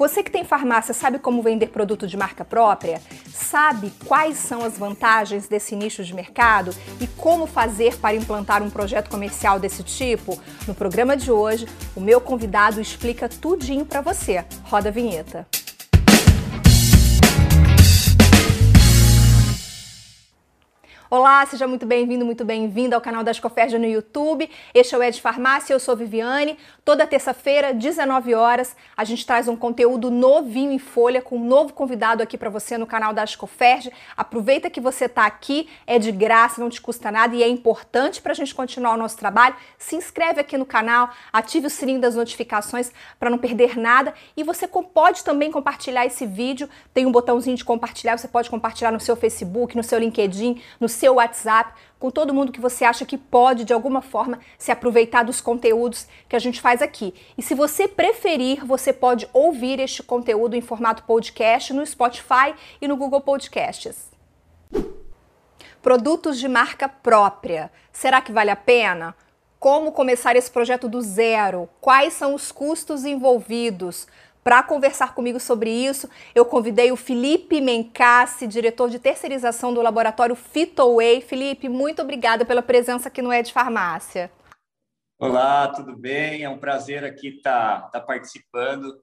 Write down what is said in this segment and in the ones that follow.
Você que tem farmácia sabe como vender produto de marca própria? Sabe quais são as vantagens desse nicho de mercado e como fazer para implantar um projeto comercial desse tipo? No programa de hoje, o meu convidado explica tudinho para você. Roda a vinheta. Olá, seja muito bem-vindo, muito bem-vinda ao canal da Escoferja no YouTube. Este é o Ed Farmácia, eu sou Viviane. Toda terça-feira, 19 horas, a gente traz um conteúdo novinho em folha com um novo convidado aqui para você no canal da Escoferja. Aproveita que você está aqui, é de graça, não te custa nada e é importante para a gente continuar o nosso trabalho. Se inscreve aqui no canal, ative o sininho das notificações para não perder nada e você pode também compartilhar esse vídeo. Tem um botãozinho de compartilhar, você pode compartilhar no seu Facebook, no seu LinkedIn, no seu WhatsApp, com todo mundo que você acha que pode, de alguma forma, se aproveitar dos conteúdos que a gente faz aqui. E se você preferir, você pode ouvir este conteúdo em formato podcast no Spotify e no Google Podcasts. Produtos de marca própria. Será que vale a pena? Como começar esse projeto do zero? Quais são os custos envolvidos? Para conversar comigo sobre isso, eu convidei o Felipe Mencassi, diretor de terceirização do laboratório Fitoway. Felipe, muito obrigada pela presença aqui no Ed Farmácia. Olá, tudo bem? É um prazer aqui estar tá, tá participando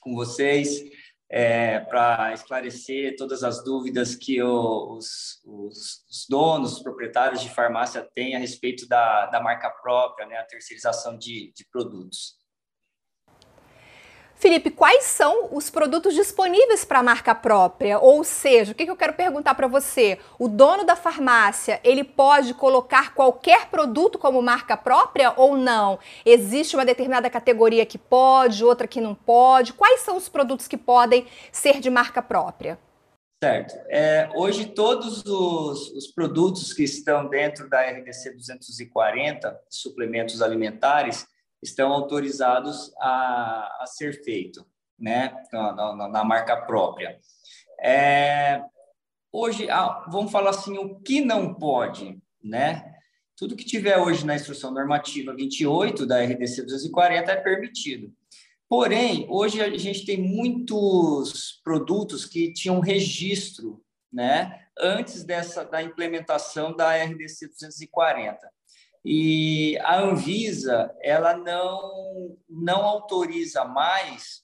com vocês é, para esclarecer todas as dúvidas que os, os, os, donos, os proprietários de farmácia têm a respeito da, da marca própria, né, a terceirização de, de produtos. Felipe, quais são os produtos disponíveis para a marca própria? Ou seja, o que, eu quero perguntar para você? O dono da farmácia, ele pode colocar qualquer produto como marca própria ou não? Existe uma determinada categoria que pode, outra que não pode? Quais são os produtos que podem ser de marca própria? Certo. É, hoje, todos os, os, produtos que estão dentro da RDC 240, suplementos alimentares, estão autorizados a, a ser feito, né, na, na, na marca própria. É, hoje, ah, vamos falar assim, o que não pode, né? Tudo que tiver hoje na instrução normativa 28 da RDC 240 é permitido. Porém, hoje a gente tem muitos produtos que tinham registro, né, antes dessa da implementação da RDC 240. E a Anvisa ela não, não autoriza mais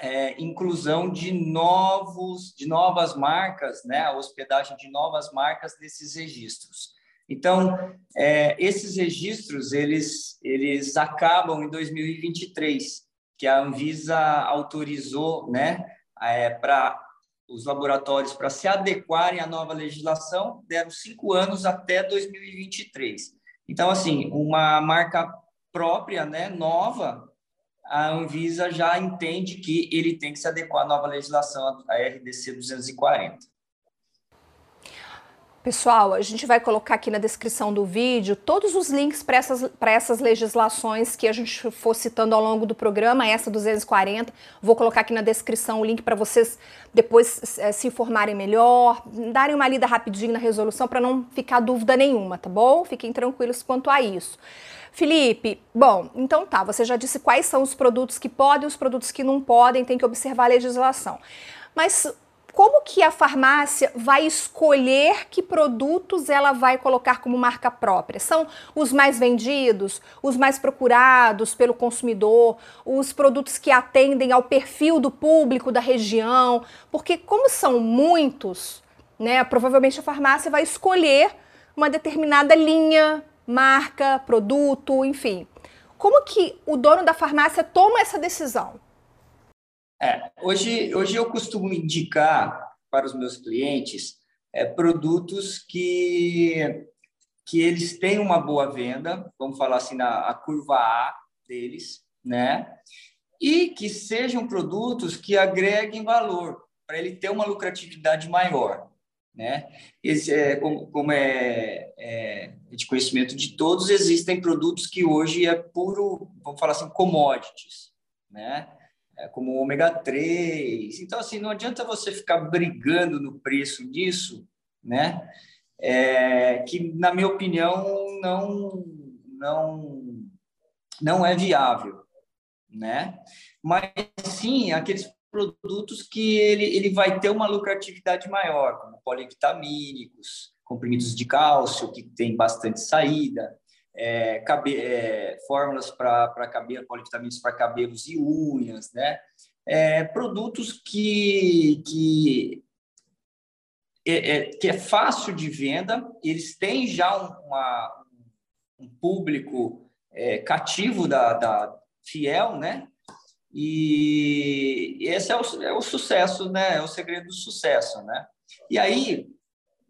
é, inclusão de novos de novas marcas, né, a hospedagem de novas marcas nesses registros. Então, é, esses registros eles eles acabam em 2023, que a Anvisa autorizou, né, é, para os laboratórios para se adequarem à nova legislação, deram cinco anos até 2023. Então, assim, uma marca própria, né, nova, a Anvisa já entende que ele tem que se adequar à nova legislação, a RDC 240. Pessoal, a gente vai colocar aqui na descrição do vídeo todos os links para essas, essas legislações que a gente for citando ao longo do programa, essa 240. Vou colocar aqui na descrição o link para vocês depois é, se informarem melhor, darem uma lida rapidinho na resolução para não ficar dúvida nenhuma, tá bom? Fiquem tranquilos quanto a isso. Felipe, bom, então tá, você já disse quais são os produtos que podem os produtos que não podem, tem que observar a legislação. Mas como que a farmácia vai escolher que produtos ela vai colocar como marca própria? São os mais vendidos, os mais procurados pelo consumidor, os produtos que atendem ao perfil do público da região? Porque como são muitos, né, provavelmente a farmácia vai escolher uma determinada linha, marca, produto, enfim. Como que o dono da farmácia toma essa decisão? É, hoje, hoje eu costumo indicar para os meus clientes é, produtos que, que eles têm uma boa venda, vamos falar assim, na a curva A deles, né? E que sejam produtos que agreguem valor, para ele ter uma lucratividade maior, né? Esse é, como, como é, é, de conhecimento de todos, existem produtos que hoje é puro, vamos falar assim, commodities, né? É, como ômega 3. Então, assim, não adianta você ficar brigando no preço disso, né? É, que, na minha opinião, não, não, não é viável, né? Mas, sim, aqueles produtos que ele, ele vai ter uma lucratividade maior, como polivitamínicos, comprimidos de cálcio, que tem bastante saída, é, cabe, é, fórmulas para cabelo, polivitamínicos para cabelos e unhas, né? É, produtos que, que, é, é, que é fácil de venda, eles têm já uma, um público é, cativo da, da fiel, né? E esse é o, é o sucesso, né? É o segredo do sucesso, né? E aí,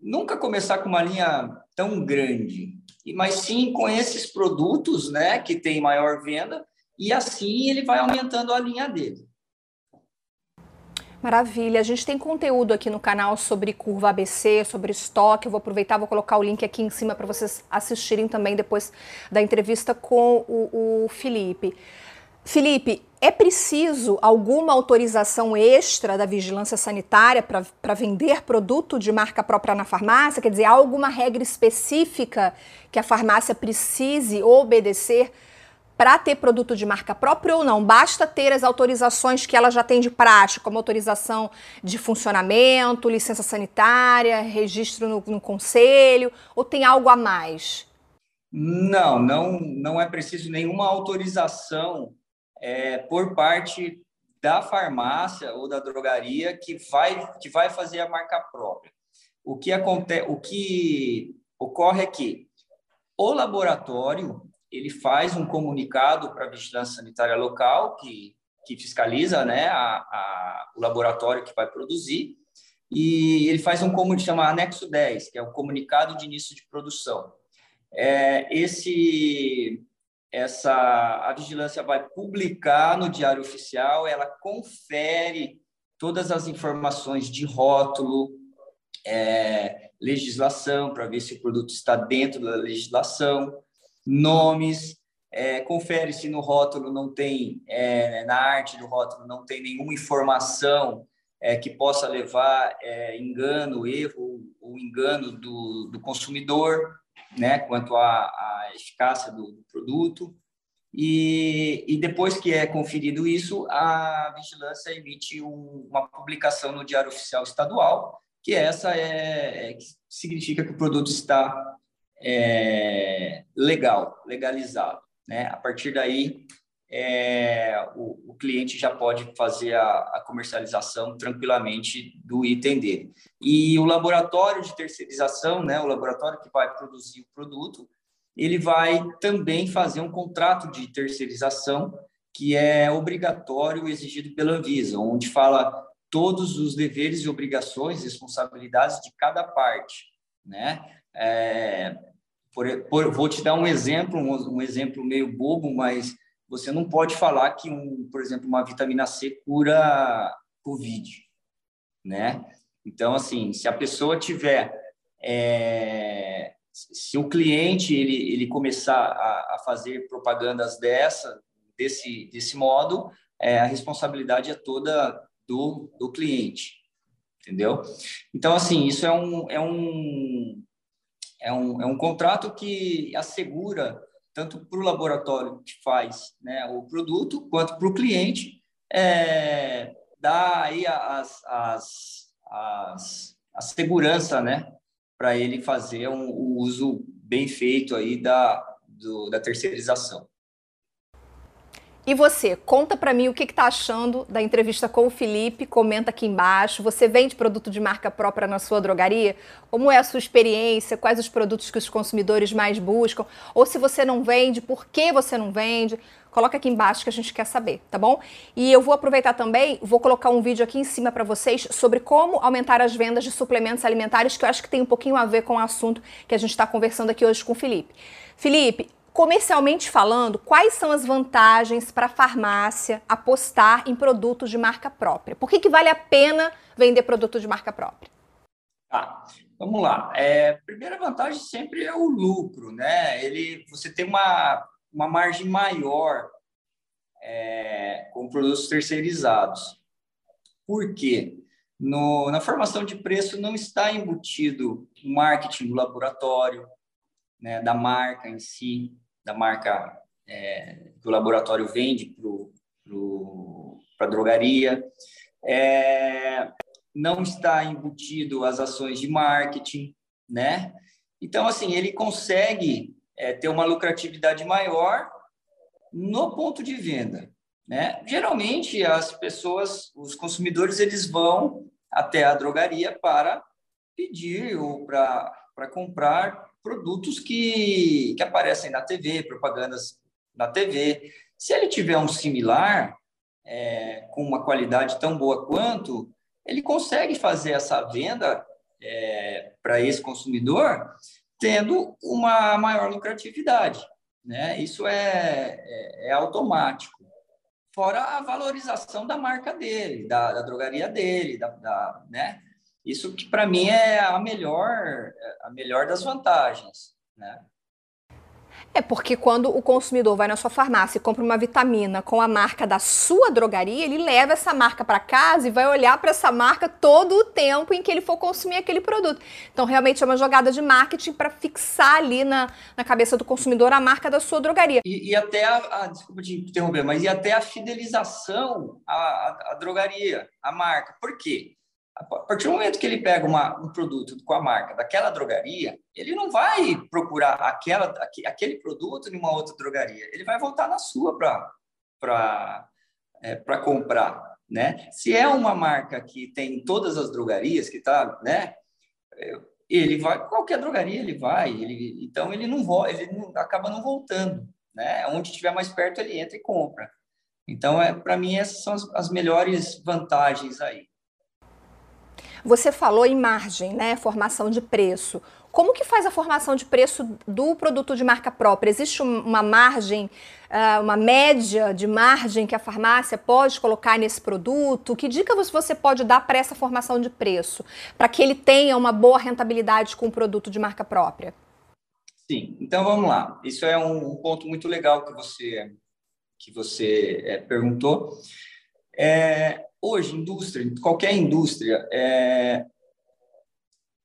nunca começar com uma linha tão grande, mas sim com esses produtos, né, que tem maior venda, e assim ele vai aumentando a linha dele. Maravilha. A gente tem conteúdo aqui no canal sobre curva ABC, sobre estoque. Eu vou aproveitar, vou colocar o link aqui em cima para vocês assistirem também depois da entrevista com o, o Felipe. Felipe, é preciso alguma autorização extra da vigilância sanitária para vender produto de marca própria na farmácia? Quer dizer, há alguma regra específica que a farmácia precise obedecer para ter produto de marca própria ou não? Basta ter as autorizações que ela já tem de prática, como autorização de funcionamento, licença sanitária, registro no, no conselho, ou tem algo a mais? Não, não, não é preciso nenhuma autorização é, por parte da farmácia ou da drogaria que vai, que vai fazer a marca própria. O que, acontece, o que ocorre é que o laboratório ele faz um comunicado para a vigilância sanitária local que, que fiscaliza né, a, a, o laboratório que vai produzir e ele faz um comunicado chama anexo 10, que é o comunicado de início de produção. É, esse essa a vigilância vai publicar no Diário Oficial, ela confere todas as informações de rótulo, é, legislação, para ver se o produto está dentro da legislação, nomes, é, confere se no rótulo não tem, é, na arte do rótulo não tem nenhuma informação é, que possa levar é, engano, erro ou engano do, do consumidor né, quanto à, eficácia do, do produto. E, e, depois que é conferido isso, a vigilância emite um, uma publicação no Diário Oficial Estadual, que essa é, é que significa que o produto está é, legal, legalizado. Né? A partir daí, é, o, o, cliente já pode fazer a, a, comercialização tranquilamente do item dele. E o laboratório de terceirização, né, o laboratório que vai produzir o produto, ele vai também fazer um contrato de terceirização que é obrigatório exigido pela Anvisa, onde fala todos os deveres e obrigações, responsabilidades de cada parte, né? É, por, por, vou te dar um exemplo, um, um exemplo meio bobo, mas você não pode falar que, um, por exemplo, uma vitamina C cura COVID, né? Então, assim, se a pessoa tiver, é, se o cliente ele, ele começar a, a fazer propagandas dessa, desse, desse modo, é, a responsabilidade é toda do, do cliente, entendeu? Então, assim, isso é um, é um, é um, é um contrato que assegura tanto para o laboratório que faz né, o produto, quanto para o cliente, é, dá aí as, as, as, a segurança né, para ele fazer um, o uso bem feito aí da, do, da terceirização. E você, conta para mim o que está achando da entrevista com o Felipe, comenta aqui embaixo. Você vende produto de marca própria na sua drogaria? Como é a sua experiência? Quais os produtos que os consumidores mais buscam? Ou se você não vende, por que você não vende? Coloca aqui embaixo que a gente quer saber, tá bom? E eu vou aproveitar também, vou colocar um vídeo aqui em cima para vocês sobre como aumentar as vendas de suplementos alimentares, que eu acho que tem um pouquinho a ver com o assunto que a gente está conversando aqui hoje com o Felipe. Felipe, Comercialmente falando, quais são as vantagens para a farmácia apostar em produtos de marca própria? Por que, que vale a pena vender produto de marca própria? Tá, vamos lá. É, primeira vantagem sempre é o lucro, né? Ele, você tem uma, uma margem maior é, com produtos terceirizados. Por quê? No, na formação de preço não está embutido o marketing do laboratório, né, da marca em si da marca é, que o laboratório vende para a drogaria. é, não está embutido as ações de marketing, né? Então, assim, ele consegue é, ter uma lucratividade maior no ponto de venda, né? Geralmente, as pessoas, os consumidores, eles vão até a drogaria para pedir ou para comprar produtos que, que aparecem na TV, propagandas na TV. Se ele tiver um similar, é, com uma qualidade tão boa quanto, ele consegue fazer essa venda é, para esse consumidor tendo uma maior lucratividade. Né? Isso é, é, é automático. Fora a valorização da marca dele, da, da drogaria dele, da, da né? Isso que para mim é a melhor, a melhor das vantagens, né? É porque quando o consumidor vai na sua farmácia e compra uma vitamina com a marca da sua drogaria, ele leva essa marca para casa e vai olhar para essa marca todo o tempo em que ele for consumir aquele produto. Então, realmente é uma jogada de marketing para fixar ali na, na cabeça do consumidor a marca da sua drogaria. E, e até a, a, desculpa te interromper, mas e até a fidelização à, à, à drogaria, à marca. Por quê? A partir do momento que ele pega uma, um produto com a marca daquela drogaria, ele não vai procurar aquela, aquele produto em uma outra drogaria. Ele vai voltar na sua para é, comprar. Né? Se é uma marca que tem todas as drogarias, que está, né? Ele vai, qualquer drogaria ele vai, ele, então ele não ele não, acaba não voltando, né? Onde estiver mais perto ele entra e compra. Então, é, para mim, essas são as, as melhores vantagens aí. Você falou em margem, né? Formação de preço. Como que faz a formação de preço do produto de marca própria? Existe uma margem, ah, uma média de margem que a farmácia pode colocar nesse produto? Que dicas você pode dar para essa formação de preço, para que ele tenha uma boa rentabilidade com o produto de marca própria? Sim, então vamos lá. Isso é um ponto muito legal que você que você é, perguntou. É, hoje, indústria, qualquer indústria, é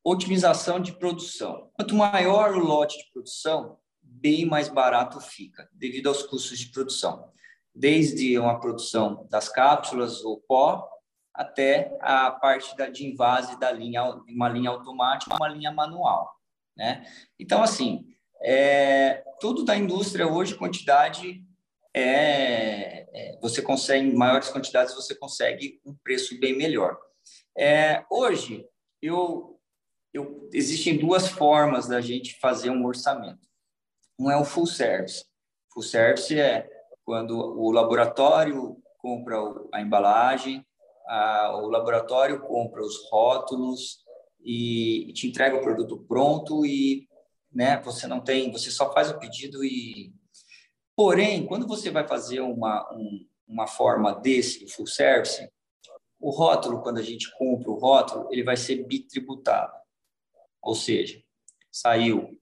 otimização de produção. Quanto maior o lote de produção, bem mais barato fica, devido aos custos de produção. Desde uma produção das cápsulas ou pó, até a parte da, de invase da linha, uma linha automática, uma linha manual. Né? Então, assim, é, tudo da indústria hoje, quantidade é, é, você consegue, em maiores quantidades, você consegue um preço bem melhor. É, hoje, eu, eu, existem duas formas da gente fazer um orçamento. Um é o full service. Full service é quando o laboratório compra a embalagem, a, o laboratório compra os rótulos e, e te entrega o produto pronto e né, você não tem, você só faz o pedido e Porém, quando você vai fazer uma, um, uma forma desse full service, o rótulo, quando a gente compra o rótulo, ele vai ser bitributado. Ou seja, saiu,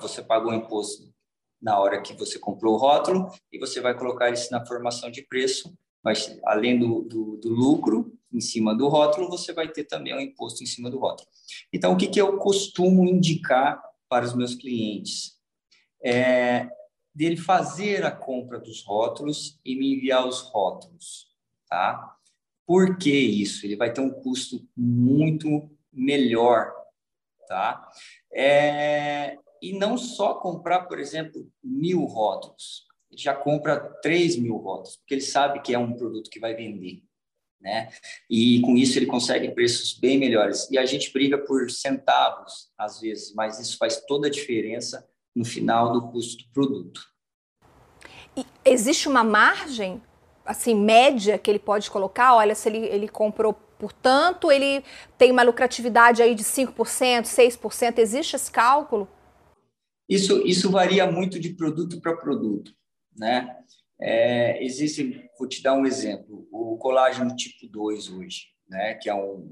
você pagou o imposto na hora que você comprou o rótulo e você vai colocar isso na formação de preço, mas além do, do, do lucro em cima do rótulo, você vai ter também o imposto em cima do rótulo. Então, o que, que eu costumo indicar para os meus clientes? É, dele fazer a compra dos rótulos e me enviar os rótulos, tá? Por que isso? Ele vai ter um custo muito melhor, tá? É, e não só comprar, por exemplo, mil rótulos, ele já compra três mil rótulos, porque ele sabe que é um produto que vai vender, né? E com isso ele consegue preços bem melhores. E a gente briga por centavos, às vezes, mas isso faz toda a diferença no final do custo do produto. E existe uma margem, assim, média que ele pode colocar? Olha, se ele, ele comprou por tanto, ele tem uma lucratividade aí de 5%, 6%, existe esse cálculo? Isso, isso varia muito de produto para produto, né? É, existe, vou te dar um exemplo, o colágeno tipo 2 hoje, né, que é um,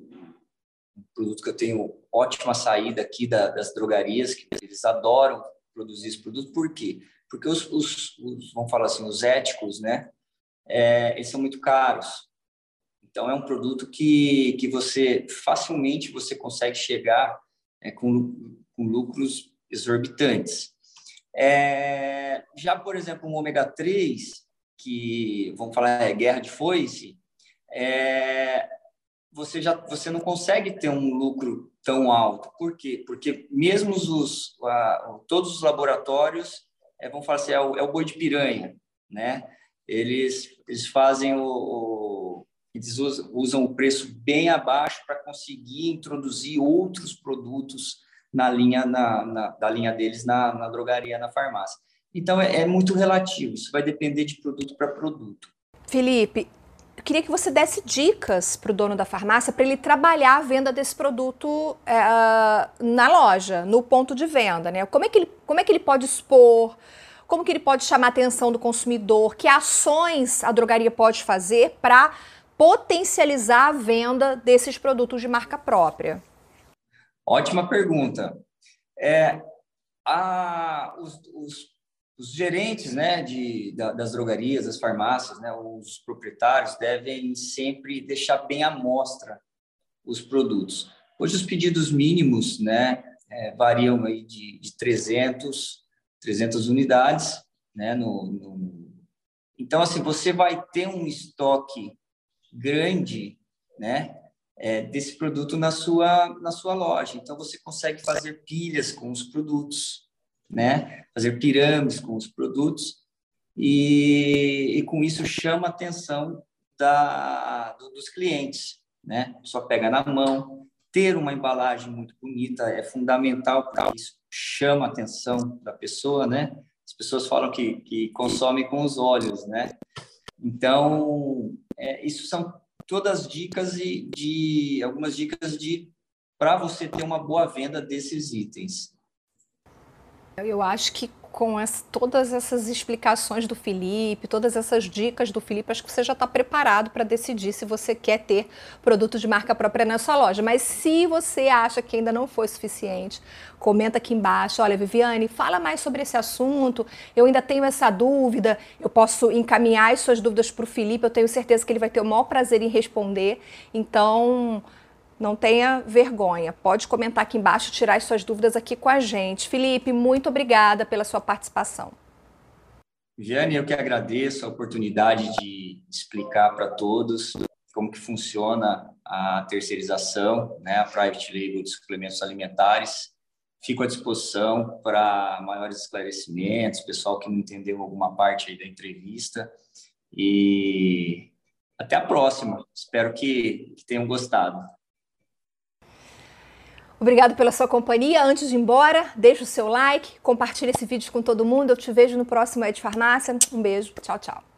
um produto que eu tenho ótima saída aqui da, das drogarias, que eles adoram produzir esse produto, por quê? Porque os, os, os vamos falar assim, os éticos, né, é, eles são muito caros. Então, é um produto que, que você, facilmente, você consegue chegar é, com, com lucros exorbitantes. É, já, por exemplo, o ômega 3, que, vamos falar, é guerra de foice, é, você já você não consegue ter um lucro tão alto. Por quê? Porque mesmo os a, todos os laboratórios é, vão falar assim, é o, é o boi de piranha, né? Eles eles fazem o, o eles usam, o preço bem abaixo para conseguir introduzir outros produtos na linha na, na da linha deles na, na drogaria, na farmácia. Então é, é muito relativo. Isso vai depender de produto para produto. Felipe, eu queria que você desse dicas para o dono da farmácia para ele trabalhar a venda desse produto é, na loja, no ponto de venda, né? Como é, que ele, como é que ele pode expor? Como que ele pode chamar a atenção do consumidor? Que ações a drogaria pode fazer para potencializar a venda desses produtos de marca própria? Ótima pergunta. É, a, os, os os gerentes né, de, das drogarias, das farmácias, né, os proprietários devem sempre deixar bem à mostra os produtos. Hoje os pedidos mínimos né, é, variam aí de, de 300, 300 unidades. Né, no, no... Então, assim, você vai ter um estoque grande né, é, desse produto na sua, na sua loja. Então, você consegue fazer pilhas com os produtos né? Fazer pirâmides com os produtos e, e com isso chama a atenção da, do, dos clientes, né? Só pega na mão, ter uma embalagem muito bonita é fundamental para isso, chama a atenção da pessoa, né? As pessoas falam que, que consomem com os olhos, né? Então, é, isso são todas dicas de, de algumas dicas de para você ter uma boa venda desses itens. Eu acho que com as, todas essas explicações do Felipe, todas essas dicas do Felipe, acho que você já está preparado para decidir se você quer ter produto de marca própria na sua loja. Mas se você acha que ainda não foi suficiente, comenta aqui embaixo. Olha, Viviane, fala mais sobre esse assunto. Eu ainda tenho essa dúvida. Eu posso encaminhar as suas dúvidas para o Felipe. Eu tenho certeza que ele vai ter o maior prazer em responder. Então não tenha vergonha. Pode comentar aqui embaixo, tirar as suas dúvidas aqui com a gente. Felipe, muito obrigada pela sua participação. Jane, eu que agradeço a oportunidade de explicar para todos como que funciona a terceirização, né, a private label de suplementos alimentares. Fico à disposição para maiores esclarecimentos, pessoal que não entendeu alguma parte aí da entrevista. E até a próxima. Espero que, que tenham gostado. Obrigado pela sua companhia. Antes de ir embora, deixe o seu like, compartilhe esse vídeo com todo mundo. Eu te vejo no próximo Ed Farmácia. Um beijo. Tchau, tchau.